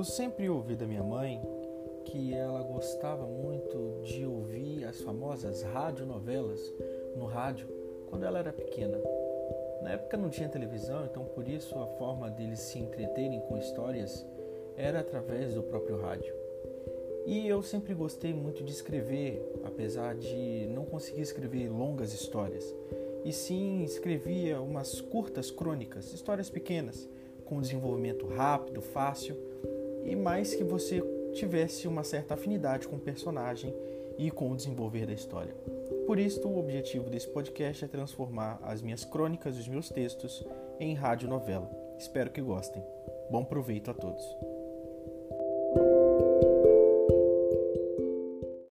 Eu sempre ouvi da minha mãe que ela gostava muito de ouvir as famosas radionovelas no rádio quando ela era pequena. Na época não tinha televisão, então por isso a forma deles se entreterem com histórias era através do próprio rádio. E eu sempre gostei muito de escrever, apesar de não conseguir escrever longas histórias. E sim escrevia umas curtas crônicas, histórias pequenas, com desenvolvimento rápido, fácil e mais que você tivesse uma certa afinidade com o personagem e com o desenvolver da história. Por isso, o objetivo desse podcast é transformar as minhas crônicas e os meus textos em radionovela. Espero que gostem. Bom proveito a todos.